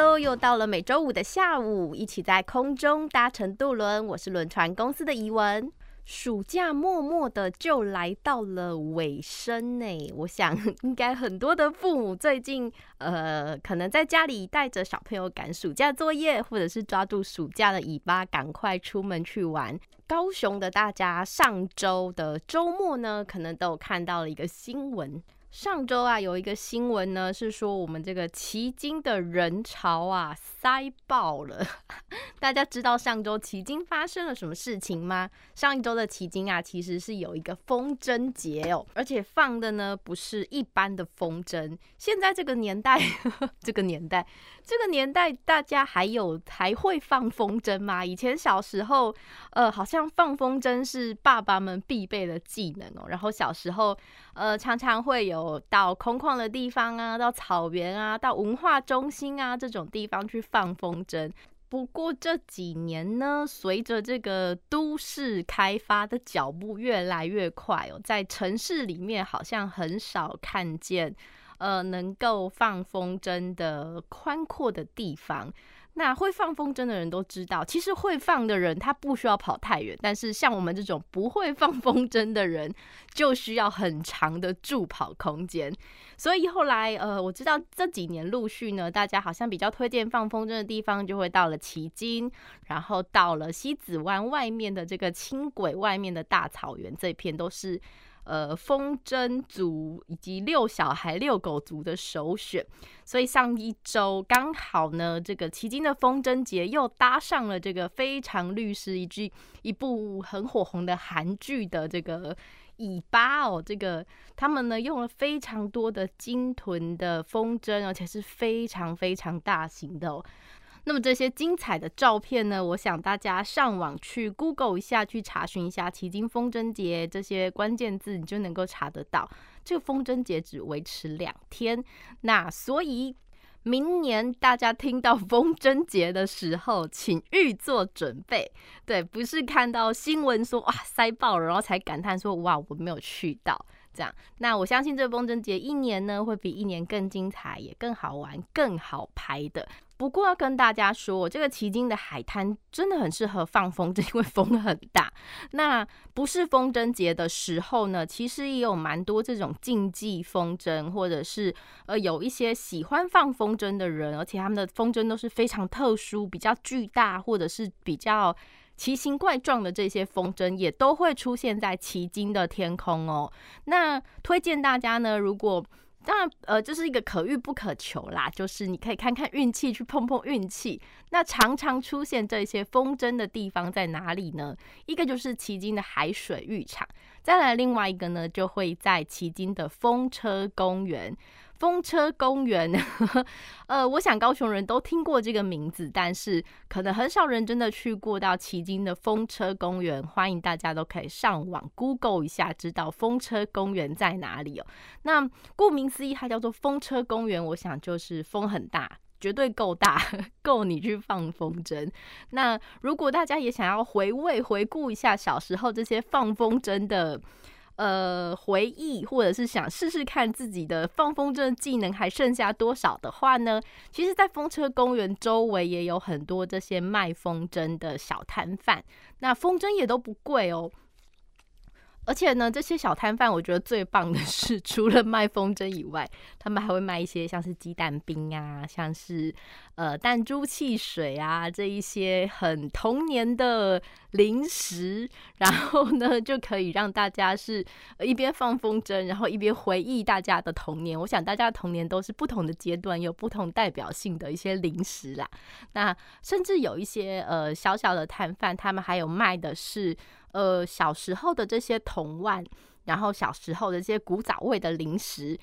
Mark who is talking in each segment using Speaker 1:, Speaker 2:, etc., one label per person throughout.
Speaker 1: ？Hello，又到了每周五的下午，一起在空中搭乘渡轮。我是轮船公司的怡文。暑假默默的就来到了尾声呢，我想应该很多的父母最近呃，可能在家里带着小朋友赶暑假作业，或者是抓住暑假的尾巴，赶快出门去玩。高雄的大家上周的周末呢，可能都有看到了一个新闻。上周啊，有一个新闻呢，是说我们这个奇经的人潮啊塞爆了。大家知道上周奇经发生了什么事情吗？上一周的奇经啊，其实是有一个风筝节哦，而且放的呢不是一般的风筝。现在这个年代，呵 呵这个年代，这个年代，大家还有还会放风筝吗？以前小时候，呃，好像放风筝是爸爸们必备的技能哦。然后小时候，呃，常常会有。到空旷的地方啊，到草原啊，到文化中心啊这种地方去放风筝。不过这几年呢，随着这个都市开发的脚步越来越快哦，在城市里面好像很少看见呃能够放风筝的宽阔的地方。那会放风筝的人都知道，其实会放的人他不需要跑太远，但是像我们这种不会放风筝的人，就需要很长的助跑空间。所以后来，呃，我知道这几年陆续呢，大家好像比较推荐放风筝的地方，就会到了旗津，然后到了西子湾外面的这个轻轨外面的大草原，这片都是。呃，风筝族以及遛小孩、遛狗族的首选，所以上一周刚好呢，这个旗津的风筝节又搭上了这个《非常律师》一句一部很火红的韩剧的这个尾巴哦，这个他们呢用了非常多的鲸豚的风筝，而且是非常非常大型的哦。那么这些精彩的照片呢，我想大家上网去 Google 一下，去查询一下“奇经风筝节”这些关键字，你就能够查得到。这个风筝节只维持两天，那所以明年大家听到风筝节的时候，请预做准备。对，不是看到新闻说哇塞爆了，然后才感叹说哇我没有去到这样。那我相信这个风筝节一年呢会比一年更精彩，也更好玩、更好拍的。不过要跟大家说，这个旗津的海滩真的很适合放风筝，因为风很大。那不是风筝节的时候呢，其实也有蛮多这种竞技风筝，或者是呃有一些喜欢放风筝的人，而且他们的风筝都是非常特殊、比较巨大，或者是比较奇形怪状的这些风筝，也都会出现在旗津的天空哦。那推荐大家呢，如果当然，呃，这是一个可遇不可求啦，就是你可以看看运气，去碰碰运气。那常常出现这些风筝的地方在哪里呢？一个就是旗津的海水浴场，再来另外一个呢，就会在旗津的风车公园。风车公园，呃，我想高雄人都听过这个名字，但是可能很少人真的去过到旗津的风车公园。欢迎大家都可以上网 Google 一下，知道风车公园在哪里哦。那顾名思义，它叫做风车公园，我想就是风很大，绝对够大，够你去放风筝。那如果大家也想要回味、回顾一下小时候这些放风筝的。呃，回忆或者是想试试看自己的放风筝技能还剩下多少的话呢？其实，在风车公园周围也有很多这些卖风筝的小摊贩，那风筝也都不贵哦。而且呢，这些小摊贩我觉得最棒的是，除了卖风筝以外，他们还会卖一些像是鸡蛋冰啊，像是呃弹珠汽水啊这一些很童年的零食，然后呢就可以让大家是一边放风筝，然后一边回忆大家的童年。我想大家的童年都是不同的阶段，有不同代表性的一些零食啦。那甚至有一些呃小小的摊贩，他们还有卖的是。呃，小时候的这些童玩，然后小时候的这些古早味的零食，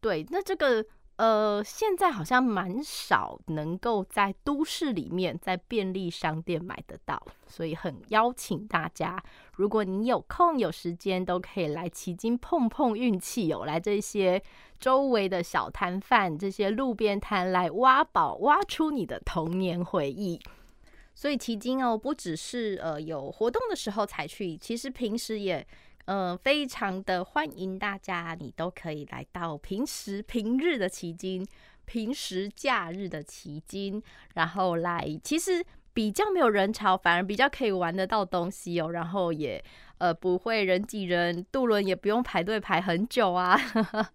Speaker 1: 对，那这个呃，现在好像蛮少能够在都市里面在便利商店买得到，所以很邀请大家，如果你有空有时间，都可以来奇经碰碰运气哦，来这些周围的小摊贩，这些路边摊来挖宝，挖出你的童年回忆。所以奇经哦，不只是呃有活动的时候才去，其实平时也呃非常的欢迎大家，你都可以来到平时平日的奇经，平时假日的奇经，然后来，其实比较没有人潮，反而比较可以玩得到东西哦，然后也呃不会人挤人，渡轮也不用排队排很久啊。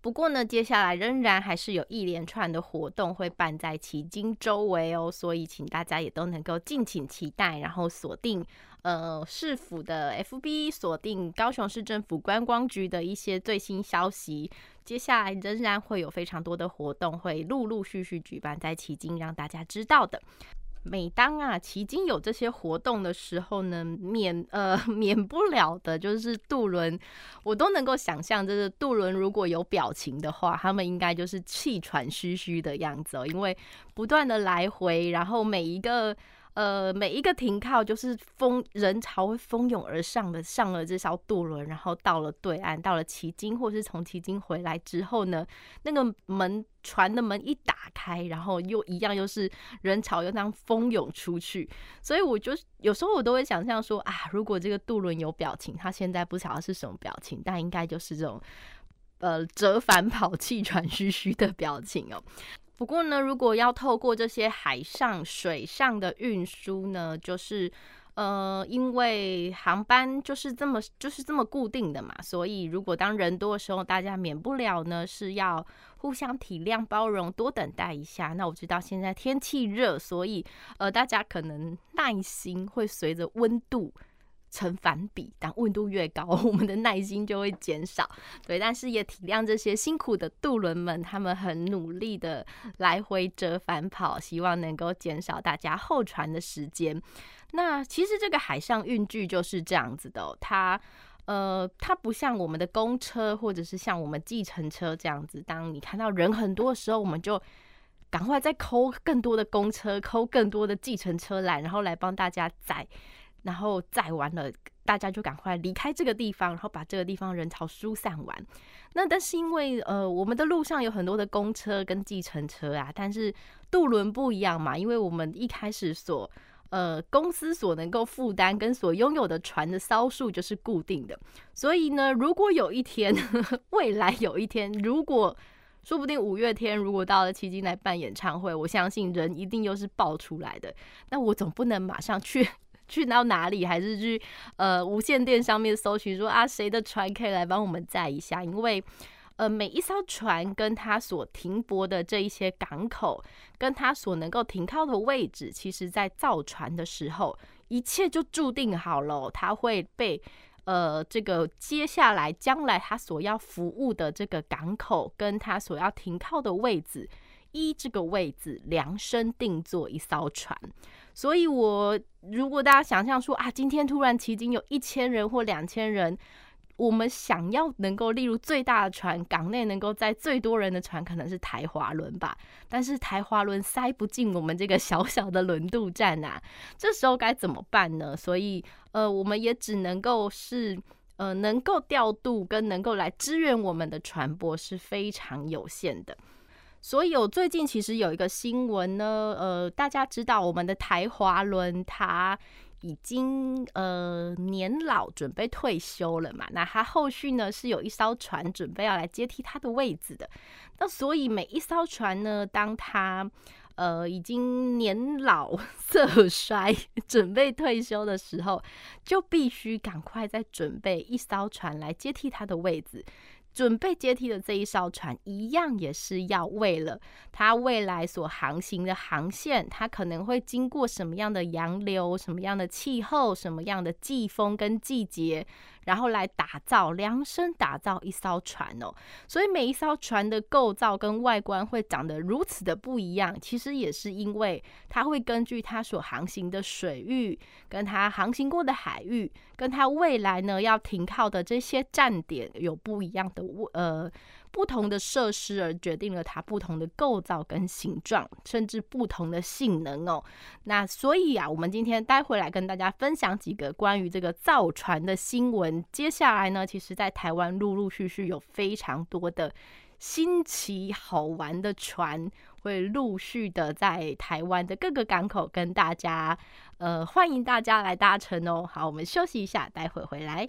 Speaker 1: 不过呢，接下来仍然还是有一连串的活动会办在奇经周围哦，所以请大家也都能够敬请期待，然后锁定呃市府的 FB，锁定高雄市政府观光局的一些最新消息。接下来仍然会有非常多的活动会陆陆续续举办在旗津，让大家知道的。每当啊旗津有这些活动的时候呢，免呃 免不了的就是渡轮，我都能够想象，就是渡轮如果有表情的话，他们应该就是气喘吁吁的样子哦，因为不断的来回，然后每一个。呃，每一个停靠就是蜂人潮会蜂拥而上的，上了这艘渡轮，然后到了对岸，到了奇经，或是从奇经回来之后呢，那个门船的门一打开，然后又一样又是人潮又那样蜂涌出去，所以我就有时候我都会想象说啊，如果这个渡轮有表情，他现在不晓得是什么表情，但应该就是这种呃折返跑、气喘吁吁的表情哦。不过呢，如果要透过这些海上、水上的运输呢，就是呃，因为航班就是这么就是这么固定的嘛，所以如果当人多的时候，大家免不了呢是要互相体谅、包容，多等待一下。那我知道现在天气热，所以呃，大家可能耐心会随着温度。成反比，当温度越高，我们的耐心就会减少。对，但是也体谅这些辛苦的渡轮们，他们很努力的来回折返跑，希望能够减少大家候船的时间。那其实这个海上运具就是这样子的，它呃，它不像我们的公车或者是像我们计程车这样子，当你看到人很多的时候，我们就赶快再扣更多的公车，扣更多的计程车来，然后来帮大家载。然后载完了，大家就赶快离开这个地方，然后把这个地方人潮疏散完。那但是因为呃，我们的路上有很多的公车跟计程车啊，但是渡轮不一样嘛，因为我们一开始所呃公司所能够负担跟所拥有的船的艘数就是固定的，所以呢，如果有一天呵呵 未来有一天，如果说不定五月天如果到了旗津来办演唱会，我相信人一定又是爆出来的。那我总不能马上去。去到哪里，还是去呃无线电上面搜寻说啊，谁的船可以来帮我们载一下？因为呃每一艘船跟它所停泊的这一些港口，跟它所能够停靠的位置，其实在造船的时候，一切就注定好了，它会被呃这个接下来将来它所要服务的这个港口，跟它所要停靠的位置，一这个位置量身定做一艘船。所以，我如果大家想象说啊，今天突然旗津有一千人或两千人，我们想要能够例如最大的船，港内能够载最多人的船，可能是台华轮吧。但是台华轮塞不进我们这个小小的轮渡站啊，这时候该怎么办呢？所以，呃，我们也只能够是呃，能够调度跟能够来支援我们的船舶是非常有限的。所以，我最近其实有一个新闻呢，呃，大家知道我们的台华轮它已经呃年老，准备退休了嘛。那它后续呢是有一艘船准备要来接替它的位置的。那所以每一艘船呢，当它呃已经年老 色衰，准备退休的时候，就必须赶快再准备一艘船来接替他的位置。准备接替的这一艘船，一样也是要为了它未来所航行的航线，它可能会经过什么样的洋流、什么样的气候、什么样的季风跟季节。然后来打造，量身打造一艘船哦，所以每一艘船的构造跟外观会长得如此的不一样，其实也是因为它会根据它所航行的水域，跟它航行过的海域，跟它未来呢要停靠的这些站点有不一样的呃。不同的设施而决定了它不同的构造跟形状，甚至不同的性能哦。那所以啊，我们今天待会来跟大家分享几个关于这个造船的新闻。接下来呢，其实在台湾陆陆续续有非常多的新奇好玩的船会陆续的在台湾的各个港口跟大家呃欢迎大家来搭乘哦。好，我们休息一下，待会回来。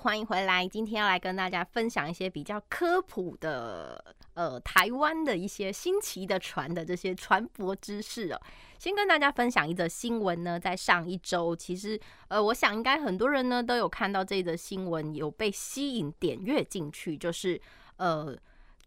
Speaker 1: 欢迎回来。今天要来跟大家分享一些比较科普的，呃，台湾的一些新奇的船的这些船舶知识哦。先跟大家分享一则新闻呢，在上一周，其实，呃，我想应该很多人呢都有看到这则新闻，有被吸引点阅进去，就是，呃。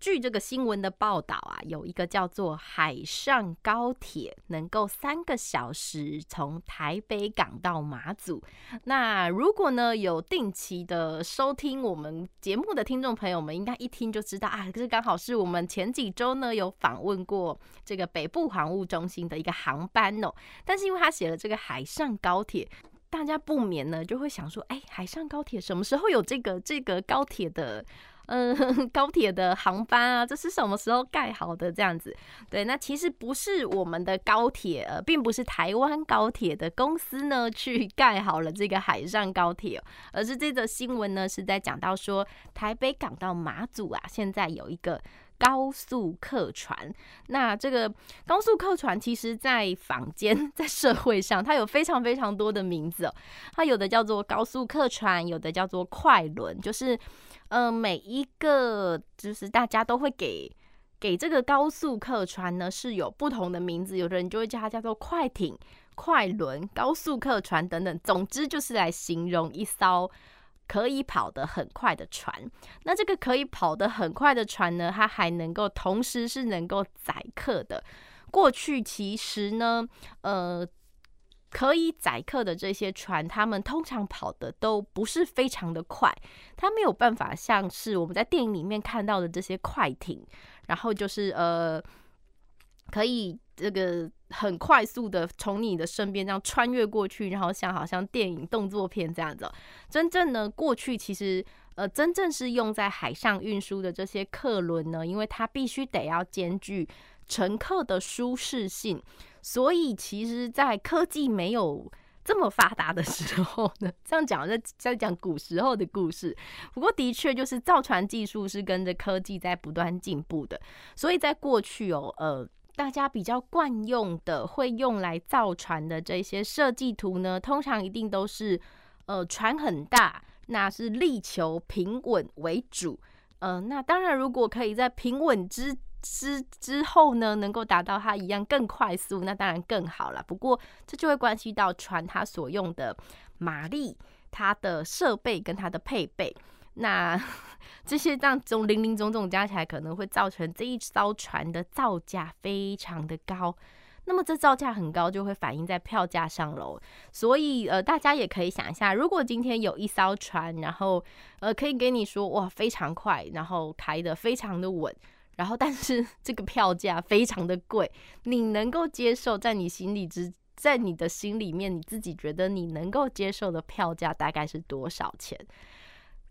Speaker 1: 据这个新闻的报道啊，有一个叫做海上高铁，能够三个小时从台北港到马祖。那如果呢有定期的收听我们节目的听众朋友们，应该一听就知道啊，可是刚好是我们前几周呢有访问过这个北部航务中心的一个航班哦。但是因为他写了这个海上高铁，大家不免呢就会想说，哎，海上高铁什么时候有这个这个高铁的？嗯，高铁的航班啊，这是什么时候盖好的？这样子，对，那其实不是我们的高铁，呃，并不是台湾高铁的公司呢去盖好了这个海上高铁，而是这则新闻呢是在讲到说，台北港到马祖啊，现在有一个高速客船。那这个高速客船，其实在坊间、在社会上，它有非常非常多的名字。它有的叫做高速客船，有的叫做快轮，就是。呃，每一个就是大家都会给给这个高速客船呢是有不同的名字，有的人就会叫它叫做快艇、快轮、高速客船等等。总之就是来形容一艘可以跑得很快的船。那这个可以跑得很快的船呢，它还能够同时是能够载客的。过去其实呢，呃。可以载客的这些船，他们通常跑的都不是非常的快，它没有办法像是我们在电影里面看到的这些快艇，然后就是呃，可以这个很快速的从你的身边这样穿越过去，然后像好像电影动作片这样子。真正呢，过去其实呃，真正是用在海上运输的这些客轮呢，因为它必须得要兼具乘客的舒适性。所以，其实，在科技没有这么发达的时候呢，这样讲在在讲古时候的故事。不过，的确就是造船技术是跟着科技在不断进步的。所以在过去哦，呃，大家比较惯用的会用来造船的这些设计图呢，通常一定都是呃船很大，那是力求平稳为主。呃，那当然，如果可以在平稳之之之后呢，能够达到它一样更快速，那当然更好了。不过这就会关系到船它所用的马力、它的设备跟它的配备。那 这些当中零零总总加起来，可能会造成这一艘船的造价非常的高。那么这造价很高，就会反映在票价上喽。所以呃，大家也可以想一下，如果今天有一艘船，然后呃可以给你说哇非常快，然后开得非常的稳，然后但是这个票价非常的贵，你能够接受？在你心里之，在你的心里面，你自己觉得你能够接受的票价大概是多少钱？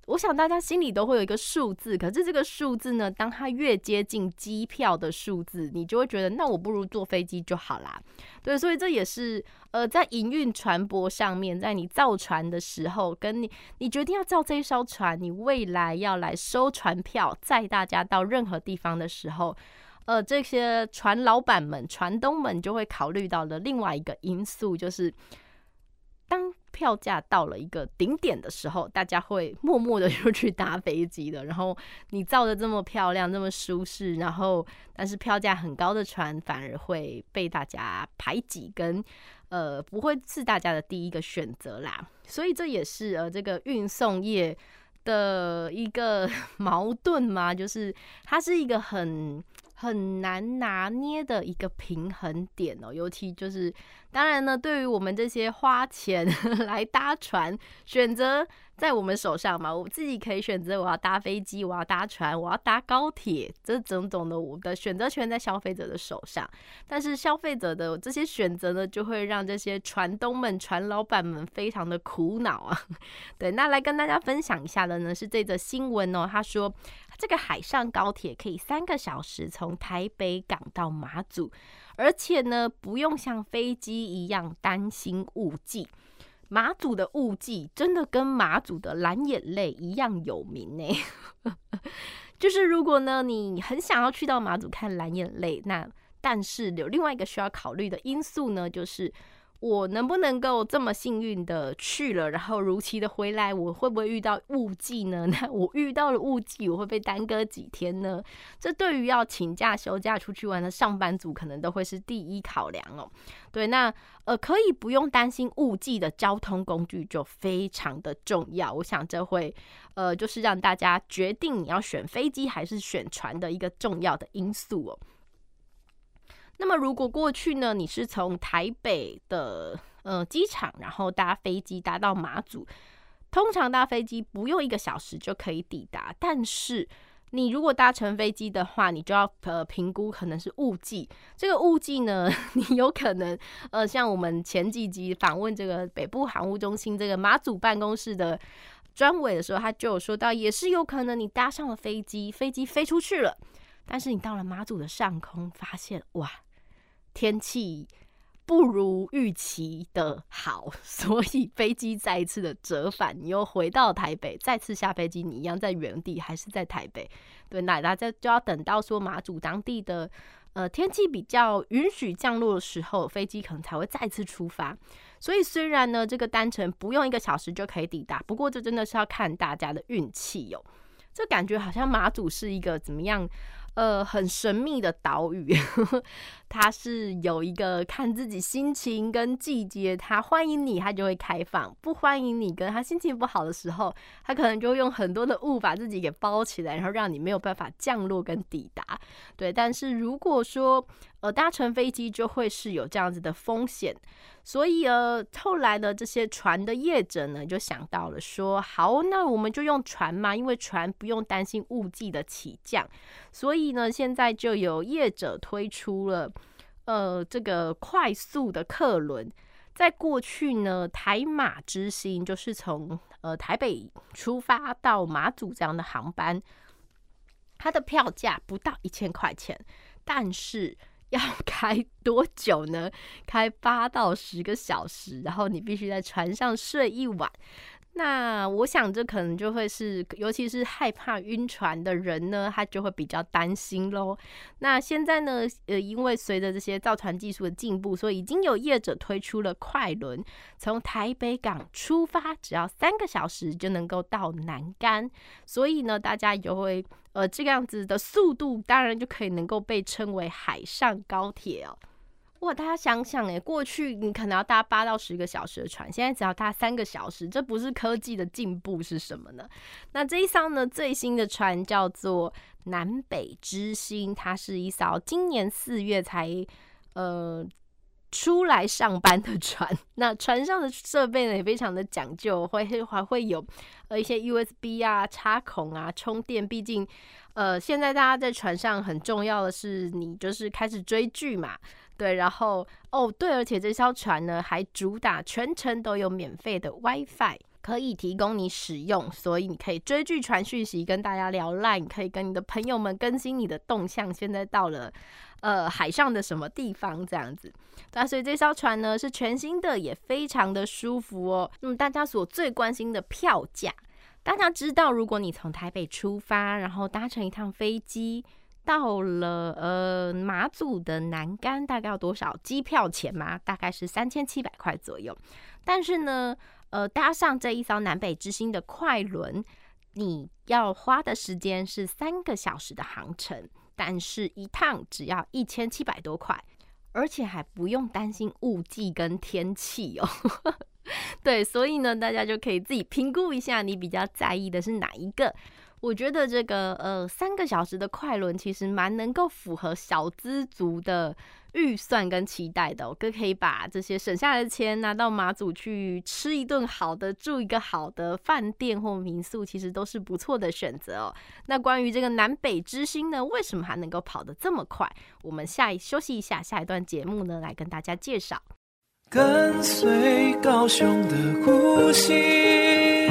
Speaker 1: 我想大家心里都会有一个数字，可是这个数字呢，当它越接近机票的数字，你就会觉得，那我不如坐飞机就好啦。对，所以这也是呃，在营运船舶上面，在你造船的时候，跟你你决定要造这一艘船，你未来要来收船票，载大家到任何地方的时候，呃，这些船老板们、船东们就会考虑到的另外一个因素，就是当。票价到了一个顶点的时候，大家会默默的就去搭飞机的。然后你造的这么漂亮、这么舒适，然后但是票价很高的船反而会被大家排挤，跟呃不会是大家的第一个选择啦。所以这也是呃这个运送业的一个矛盾嘛，就是它是一个很。很难拿捏的一个平衡点哦，尤其就是当然呢，对于我们这些花钱 来搭船，选择在我们手上嘛，我自己可以选择我要搭飞机，我要搭船，我要搭高铁，这种种的我的选择权在消费者的手上。但是消费者的这些选择呢，就会让这些船东们、船老板们非常的苦恼啊。对，那来跟大家分享一下的呢，是这则新闻哦，他说。这个海上高铁可以三个小时从台北港到马祖，而且呢，不用像飞机一样担心雾季。马祖的雾季真的跟马祖的蓝眼泪一样有名呢。就是如果呢，你很想要去到马祖看蓝眼泪，那但是有另外一个需要考虑的因素呢，就是。我能不能够这么幸运的去了，然后如期的回来？我会不会遇到雾季呢？那我遇到了雾季，我会被耽搁几天呢？这对于要请假休假出去玩的上班族，可能都会是第一考量哦。对，那呃，可以不用担心雾季的交通工具就非常的重要。我想这会呃，就是让大家决定你要选飞机还是选船的一个重要的因素哦。那么，如果过去呢，你是从台北的呃机场，然后搭飞机搭到马祖，通常搭飞机不用一个小时就可以抵达。但是，你如果搭乘飞机的话，你就要呃评估可能是雾季。这个雾季呢，你有可能呃，像我们前几集访问这个北部航务中心这个马祖办公室的专委的时候，他就有说到，也是有可能你搭上了飞机，飞机飞出去了，但是你到了马祖的上空，发现哇。天气不如预期的好，所以飞机再一次的折返，你又回到台北，再次下飞机，你一样在原地，还是在台北。对，那大家就要等到说马祖当地的呃天气比较允许降落的时候，飞机可能才会再次出发。所以虽然呢，这个单程不用一个小时就可以抵达，不过这真的是要看大家的运气哟。这感觉好像马祖是一个怎么样？呃，很神秘的岛屿，它是有一个看自己心情跟季节，它欢迎你，它就会开放；不欢迎你，跟它心情不好的时候，它可能就用很多的雾把自己给包起来，然后让你没有办法降落跟抵达。对，但是如果说呃搭乘飞机，就会是有这样子的风险。所以呃，后来呢，这些船的业者呢，就想到了说，好，那我们就用船嘛，因为船不用担心雾季的起降。所以呢，现在就有业者推出了呃这个快速的客轮。在过去呢，台马之星就是从呃台北出发到马祖这样的航班，它的票价不到一千块钱，但是。要开多久呢？开八到十个小时，然后你必须在船上睡一晚。那我想，这可能就会是，尤其是害怕晕船的人呢，他就会比较担心喽。那现在呢，呃，因为随着这些造船技术的进步，所以已经有业者推出了快轮，从台北港出发，只要三个小时就能够到南竿。所以呢，大家就会，呃，这个样子的速度，当然就可以能够被称为海上高铁哦。哇，大家想想，哎，过去你可能要搭八到十个小时的船，现在只要搭三个小时，这不是科技的进步是什么呢？那这一艘呢，最新的船叫做南北之星，它是一艘今年四月才呃。出来上班的船，那船上的设备呢也非常的讲究，会还会有呃一些 USB 啊插孔啊充电。毕竟呃现在大家在船上很重要的是你就是开始追剧嘛，对，然后哦对，而且这艘船呢还主打全程都有免费的 WiFi 可以提供你使用，所以你可以追剧传讯息跟大家聊 LINE，可以跟你的朋友们更新你的动向。现在到了。呃，海上的什么地方这样子？那所以这艘船呢是全新的，也非常的舒服哦。那么大家所最关心的票价，大家知道，如果你从台北出发，然后搭乘一趟飞机到了呃马祖的南竿，大概要多少机票钱吗？大概是三千七百块左右。但是呢，呃，搭上这一艘南北之星的快轮，你要花的时间是三个小时的航程。但是，一趟只要一千七百多块，而且还不用担心雾季跟天气哦。对，所以呢，大家就可以自己评估一下，你比较在意的是哪一个。我觉得这个呃三个小时的快轮其实蛮能够符合小资族的预算跟期待的，我哥可以把这些省下来的钱拿到马祖去吃一顿好的，住一个好的饭店或民宿，其实都是不错的选择哦。那关于这个南北之星呢，为什么还能够跑得这么快？我们下一休息一下，下一段节目呢，来跟大家介绍。
Speaker 2: 跟随高雄的呼吸。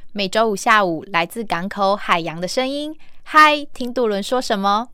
Speaker 3: 每周五下午，来自港口海洋的声音。嗨，听杜伦说什么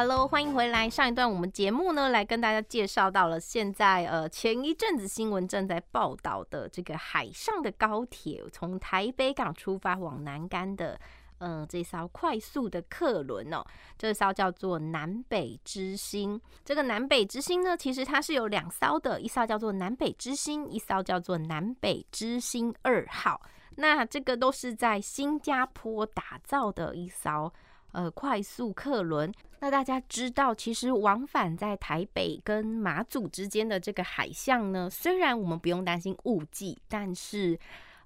Speaker 1: ？Hello，欢迎回来。上一段我们节目呢，来跟大家介绍到了现在呃前一阵子新闻正在报道的这个海上的高铁，从台北港出发往南竿的嗯、这艘快速的客轮哦，这艘叫做南北之星。这个南北之星呢，其实它是有两艘的，一艘叫做南北之星，一艘叫做南北之星二号。那这个都是在新加坡打造的一艘。呃，快速客轮，那大家知道，其实往返在台北跟马祖之间的这个海象呢，虽然我们不用担心雾季，但是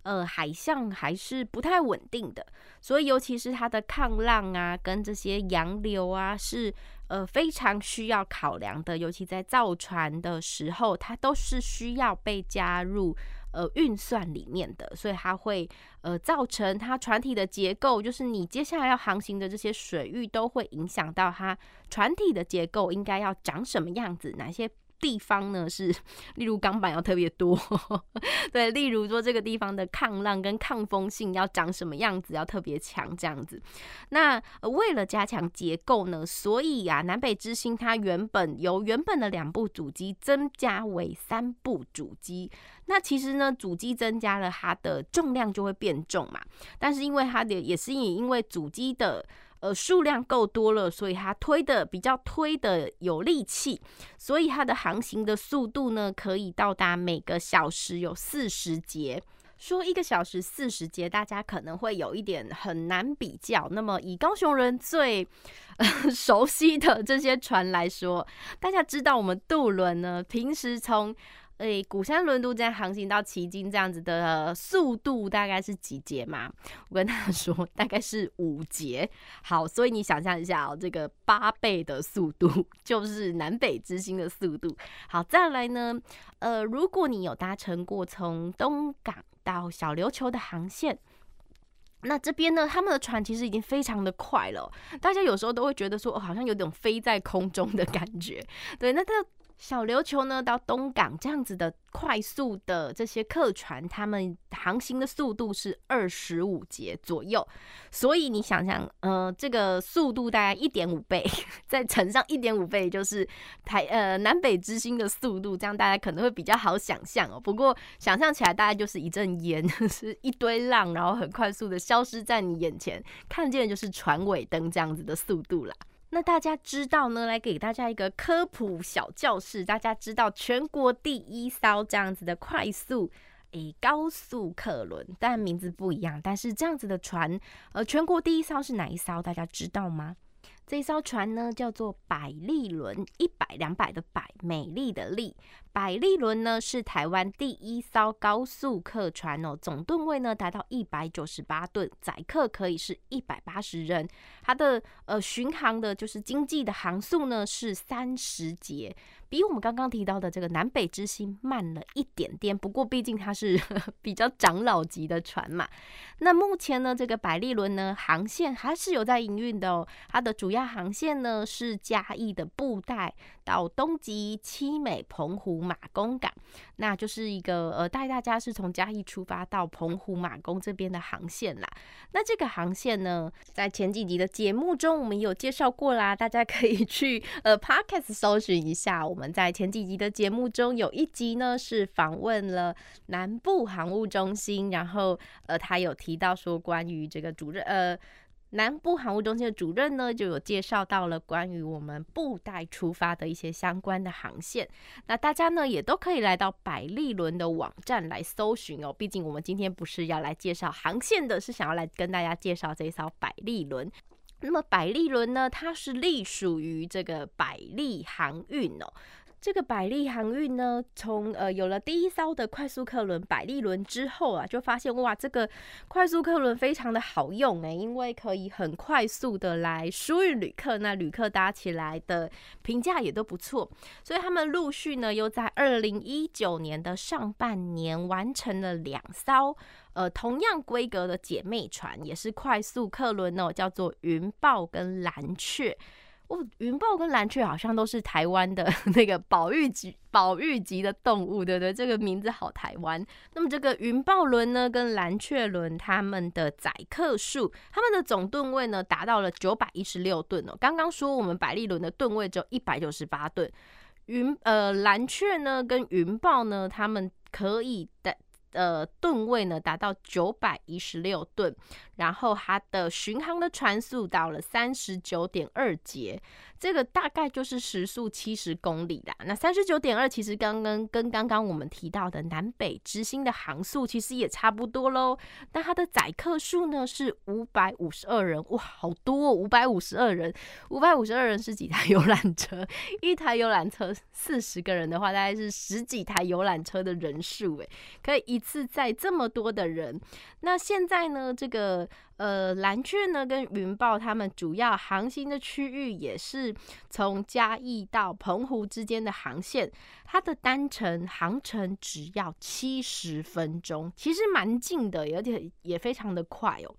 Speaker 1: 呃，海象还是不太稳定的，所以尤其是它的抗浪啊，跟这些洋流啊，是呃非常需要考量的，尤其在造船的时候，它都是需要被加入。呃，运算里面的，所以它会呃造成它船体的结构，就是你接下来要航行的这些水域都会影响到它船体的结构应该要长什么样子，哪些？地方呢是，例如钢板要特别多，对，例如说这个地方的抗浪跟抗风性要长什么样子，要特别强这样子。那为了加强结构呢，所以啊，南北之星它原本由原本的两部主机增加为三部主机。那其实呢，主机增加了，它的重量就会变重嘛。但是因为它的也是因因为主机的。呃，数量够多了，所以它推的比较推的有力气，所以它的航行的速度呢，可以到达每个小时有四十节。说一个小时四十节，大家可能会有一点很难比较。那么以高雄人最 熟悉的这些船来说，大家知道我们渡轮呢，平时从诶、欸，鼓山轮渡站航行到旗津这样子的速度大概是几节嘛？我跟他说大概是五节。好，所以你想象一下哦，这个八倍的速度就是南北之星的速度。好，再来呢，呃，如果你有搭乘过从东港到小琉球的航线，那这边呢，他们的船其实已经非常的快了。大家有时候都会觉得说，哦，好像有点飞在空中的感觉。对，那这。小琉球呢到东港这样子的快速的这些客船，他们航行的速度是二十五节左右。所以你想想，呃，这个速度大概一点五倍，再乘上一点五倍，就是台呃南北之星的速度，这样大家可能会比较好想象哦。不过想象起来，大概就是一阵烟，是一堆浪，然后很快速的消失在你眼前，看见的就是船尾灯这样子的速度啦。那大家知道呢？来给大家一个科普小教室。大家知道全国第一艘这样子的快速诶高速客轮，但名字不一样。但是这样子的船，呃，全国第一艘是哪一艘？大家知道吗？这一艘船呢叫做百利轮，一百两百的百，美丽的丽。百丽轮呢是台湾第一艘高速客船哦，总吨位呢达到一百九十八吨，载客可以是一百八十人。它的呃巡航的就是经济的航速呢是三十节，比我们刚刚提到的这个南北之星慢了一点点。不过毕竟它是 比较长老级的船嘛。那目前呢这个百丽轮呢航线还是有在营运的哦，它的主要航线呢是嘉义的布袋到东极、七美、澎湖。马公港，那就是一个呃，带大家是从嘉义出发到澎湖马公这边的航线啦。那这个航线呢，在前几集的节目中我们有介绍过啦，大家可以去呃 Podcast 搜寻一下。我们在前几集的节目中有一集呢是访问了南部航务中心，然后呃他有提到说关于这个主任呃。南部航务中心的主任呢，就有介绍到了关于我们布袋出发的一些相关的航线。那大家呢，也都可以来到百丽轮的网站来搜寻哦。毕竟我们今天不是要来介绍航线的，是想要来跟大家介绍这一艘百丽轮。那么百丽轮呢，它是隶属于这个百丽航运哦。这个百丽航运呢，从呃有了第一艘的快速客轮百丽轮之后啊，就发现哇，这个快速客轮非常的好用诶，因为可以很快速的来疏运旅客，那旅客搭起来的评价也都不错，所以他们陆续呢又在二零一九年的上半年完成了两艘呃同样规格的姐妹船，也是快速客轮哦，叫做云豹跟蓝雀。哦，云豹跟蓝雀好像都是台湾的 那个保育级、保育级的动物，对不对？这个名字好台湾。那么这个云豹轮呢，跟蓝雀轮，它们的载客数，它们的总吨位呢，达到了九百一十六吨哦。刚刚说我们百丽轮的吨位只有一百九十八吨，云呃蓝雀呢跟云豹呢，它们可以的。呃，吨位呢达到九百一十六吨，然后它的巡航的船速到了三十九点二节，这个大概就是时速七十公里啦。那三十九点二其实刚刚跟刚刚我们提到的南北之星的航速其实也差不多喽。那它的载客数呢是五百五十二人，哇，好多哦，五百五十二人，五百五十二人是几台游览车？一台游览车四十个人的话，大概是十几台游览车的人数，诶，可以一。是在这么多的人，那现在呢？这个呃蓝雀呢跟云豹，他们主要航行的区域也是从嘉义到澎湖之间的航线，它的单程航程只要七十分钟，其实蛮近的，而且也非常的快哦。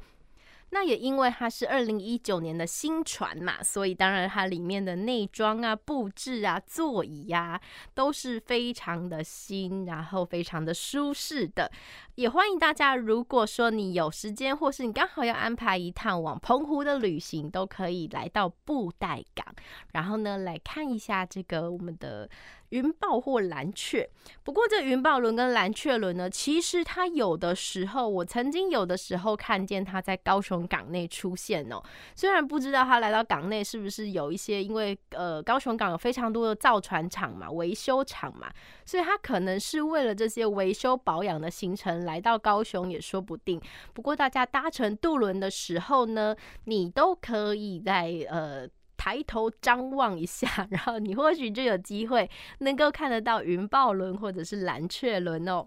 Speaker 1: 那也因为它是二零一九年的新船嘛，所以当然它里面的内装啊、布置啊、座椅呀、啊，都是非常的新，然后非常的舒适的。也欢迎大家，如果说你有时间，或是你刚好要安排一趟往澎湖的旅行，都可以来到布袋港，然后呢来看一下这个我们的。云豹或蓝雀，不过这云豹轮跟蓝雀轮呢，其实它有的时候，我曾经有的时候看见它在高雄港内出现哦。虽然不知道它来到港内是不是有一些，因为呃高雄港有非常多的造船厂嘛、维修厂嘛，所以它可能是为了这些维修保养的行程来到高雄也说不定。不过大家搭乘渡轮的时候呢，你都可以在呃。抬头张望一下，然后你或许就有机会能够看得到云豹轮或者是蓝雀轮哦。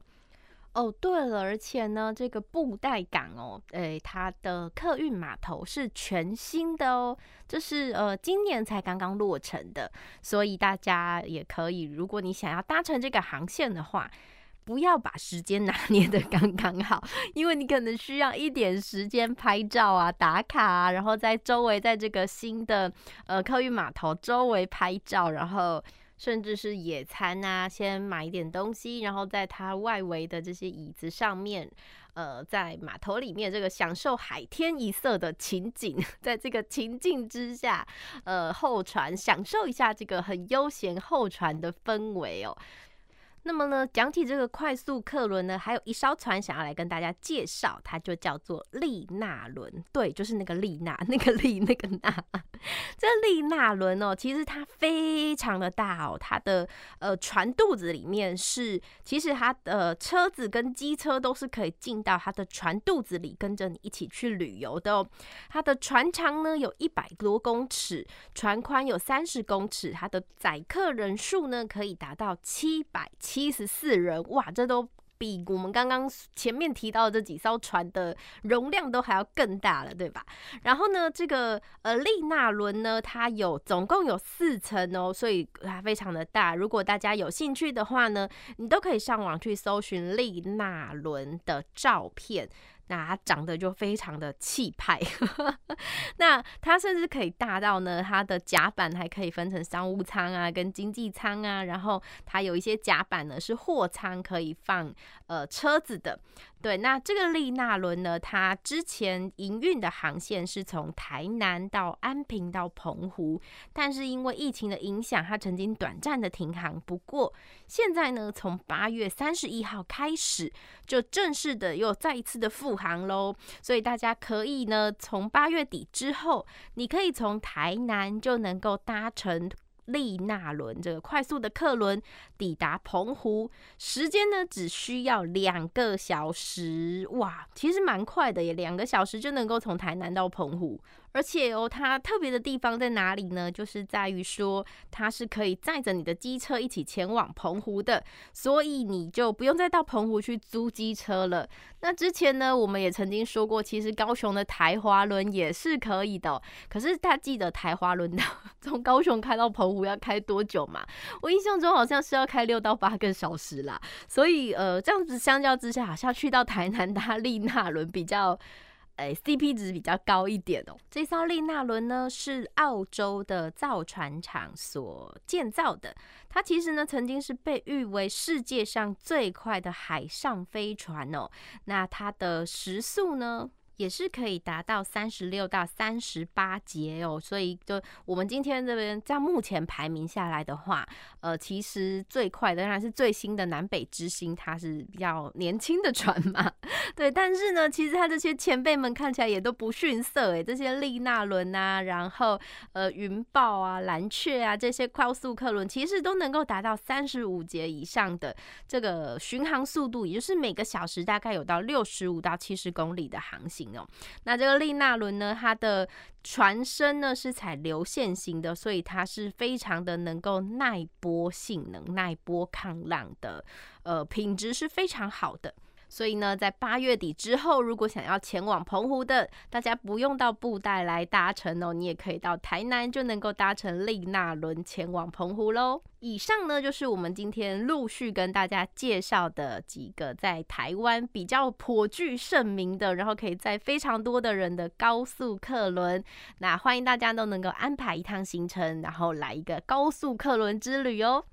Speaker 1: 哦，对了，而且呢，这个布袋港哦，诶，它的客运码头是全新的哦，这是呃今年才刚刚落成的，所以大家也可以，如果你想要搭乘这个航线的话。不要把时间拿捏得刚刚好，因为你可能需要一点时间拍照啊、打卡啊，然后在周围在这个新的呃客运码头周围拍照，然后甚至是野餐啊，先买一点东西，然后在它外围的这些椅子上面，呃，在码头里面这个享受海天一色的情景，在这个情境之下，呃，候船享受一下这个很悠闲候船的氛围哦。那么呢，讲起这个快速客轮呢，还有一艘船想要来跟大家介绍，它就叫做丽娜轮。对，就是那个丽娜，那个丽，那个娜。这丽娜轮哦，其实它非常的大哦，它的呃船肚子里面是，其实它的车子跟机车都是可以进到它的船肚子里，跟着你一起去旅游的哦。它的船长呢有一百多公尺，船宽有三十公尺，它的载客人数呢可以达到七百七。十四人，哇，这都比我们刚刚前面提到的这几艘船的容量都还要更大了，对吧？然后呢，这个呃利纳轮呢，它有总共有四层哦，所以它非常的大。如果大家有兴趣的话呢，你都可以上网去搜寻利纳轮的照片。那它长得就非常的气派，那它甚至可以大到呢，它的甲板还可以分成商务舱啊跟经济舱啊，然后它有一些甲板呢是货舱，可以放呃车子的。对，那这个丽娜轮呢，它之前营运的航线是从台南到安平到澎湖，但是因为疫情的影响，它曾经短暂的停航。不过现在呢，从八月三十一号开始，就正式的又再一次的复航喽。所以大家可以呢，从八月底之后，你可以从台南就能够搭乘。丽娜轮这个快速的客轮抵达澎湖，时间呢只需要两个小时，哇，其实蛮快的耶，两个小时就能够从台南到澎湖。而且哦，它特别的地方在哪里呢？就是在于说，它是可以载着你的机车一起前往澎湖的，所以你就不用再到澎湖去租机车了。那之前呢，我们也曾经说过，其实高雄的台华轮也是可以的。可是大家记得台华轮的 从高雄开到澎湖要开多久吗？我印象中好像是要开六到八个小时啦。所以呃，这样子相较之下，好像去到台南 搭丽娜轮比较。哎，CP 值比较高一点哦。这艘丽娜轮呢，是澳洲的造船厂所建造的。它其实呢，曾经是被誉为世界上最快的海上飞船哦。那它的时速呢？也是可以达到三十六到三十八节哦，所以就我们今天这边在目前排名下来的话，呃，其实最快的当然是最新的南北之星，它是比较年轻的船嘛，对。但是呢，其实它这些前辈们看起来也都不逊色诶，这些丽娜轮啊，然后呃云豹啊、蓝雀啊这些快速客轮，其实都能够达到三十五节以上的这个巡航速度，也就是每个小时大概有到六十五到七十公里的航行。那这个利纳轮呢，它的船身呢是采流线型的，所以它是非常的能够耐波性能、耐波抗浪的，呃，品质是非常好的。所以呢，在八月底之后，如果想要前往澎湖的，大家不用到布袋来搭乘哦，你也可以到台南就能够搭乘丽娜轮前往澎湖喽。以上呢，就是我们今天陆续跟大家介绍的几个在台湾比较颇具盛名的，然后可以载非常多的人的高速客轮。那欢迎大家都能够安排一趟行程，然后来一个高速客轮之旅哦。